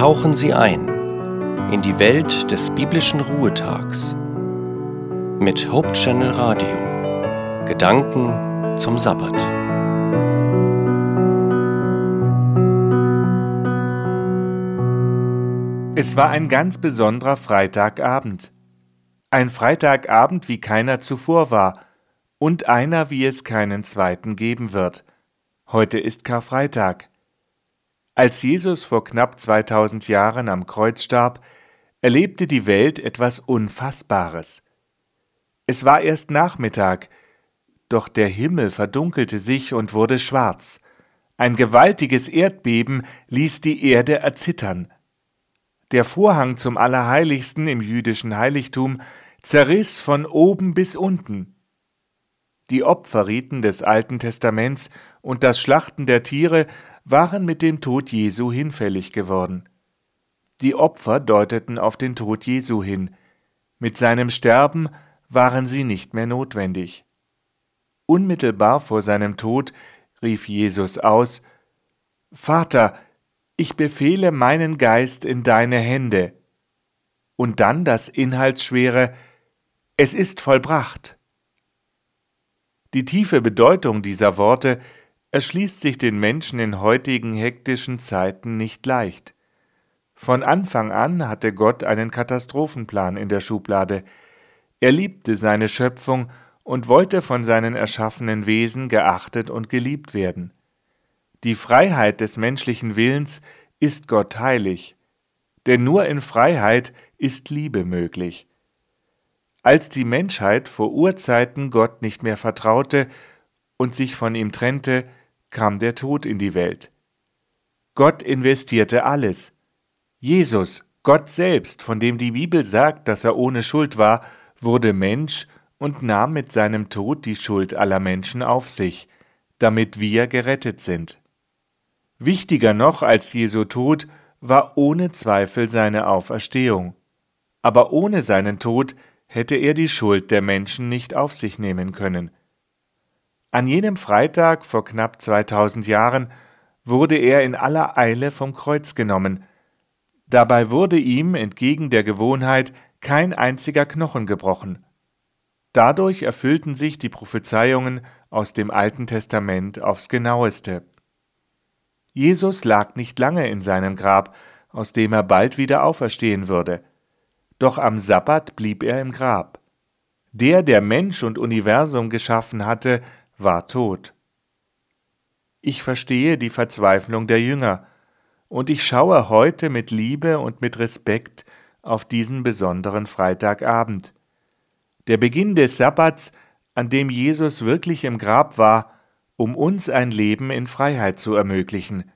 Tauchen Sie ein in die Welt des biblischen Ruhetags mit Hope Channel Radio. Gedanken zum Sabbat. Es war ein ganz besonderer Freitagabend. Ein Freitagabend, wie keiner zuvor war, und einer, wie es keinen zweiten geben wird. Heute ist Karfreitag. Als Jesus vor knapp 2000 Jahren am Kreuz starb, erlebte die Welt etwas Unfassbares. Es war erst Nachmittag, doch der Himmel verdunkelte sich und wurde schwarz. Ein gewaltiges Erdbeben ließ die Erde erzittern. Der Vorhang zum Allerheiligsten im jüdischen Heiligtum zerriss von oben bis unten. Die Opferriten des Alten Testaments und das Schlachten der Tiere waren mit dem Tod Jesu hinfällig geworden. Die Opfer deuteten auf den Tod Jesu hin. Mit seinem Sterben waren sie nicht mehr notwendig. Unmittelbar vor seinem Tod rief Jesus aus Vater, ich befehle meinen Geist in deine Hände. Und dann das inhaltsschwere Es ist vollbracht. Die tiefe Bedeutung dieser Worte erschließt sich den Menschen in heutigen hektischen Zeiten nicht leicht. Von Anfang an hatte Gott einen Katastrophenplan in der Schublade. Er liebte seine Schöpfung und wollte von seinen erschaffenen Wesen geachtet und geliebt werden. Die Freiheit des menschlichen Willens ist Gott heilig, denn nur in Freiheit ist Liebe möglich. Als die Menschheit vor Urzeiten Gott nicht mehr vertraute und sich von ihm trennte, kam der Tod in die Welt. Gott investierte alles. Jesus, Gott selbst, von dem die Bibel sagt, dass er ohne Schuld war, wurde Mensch und nahm mit seinem Tod die Schuld aller Menschen auf sich, damit wir gerettet sind. Wichtiger noch als Jesu Tod war ohne Zweifel seine Auferstehung. Aber ohne seinen Tod hätte er die Schuld der Menschen nicht auf sich nehmen können. An jenem Freitag vor knapp 2000 Jahren wurde er in aller Eile vom Kreuz genommen. Dabei wurde ihm entgegen der Gewohnheit kein einziger Knochen gebrochen. Dadurch erfüllten sich die Prophezeiungen aus dem Alten Testament aufs genaueste. Jesus lag nicht lange in seinem Grab, aus dem er bald wieder auferstehen würde. Doch am Sabbat blieb er im Grab. Der, der Mensch und Universum geschaffen hatte, war tot. Ich verstehe die Verzweiflung der Jünger, und ich schaue heute mit Liebe und mit Respekt auf diesen besonderen Freitagabend. Der Beginn des Sabbats, an dem Jesus wirklich im Grab war, um uns ein Leben in Freiheit zu ermöglichen.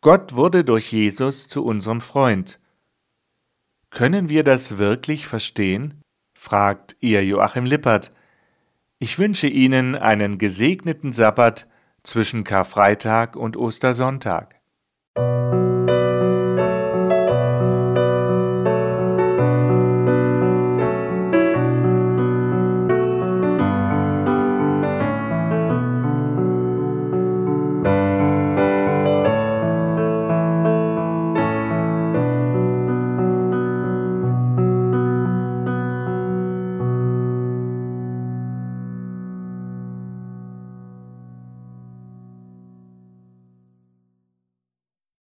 Gott wurde durch Jesus zu unserem Freund. Können wir das wirklich verstehen? fragt ihr Joachim Lippert. Ich wünsche Ihnen einen gesegneten Sabbat zwischen Karfreitag und Ostersonntag.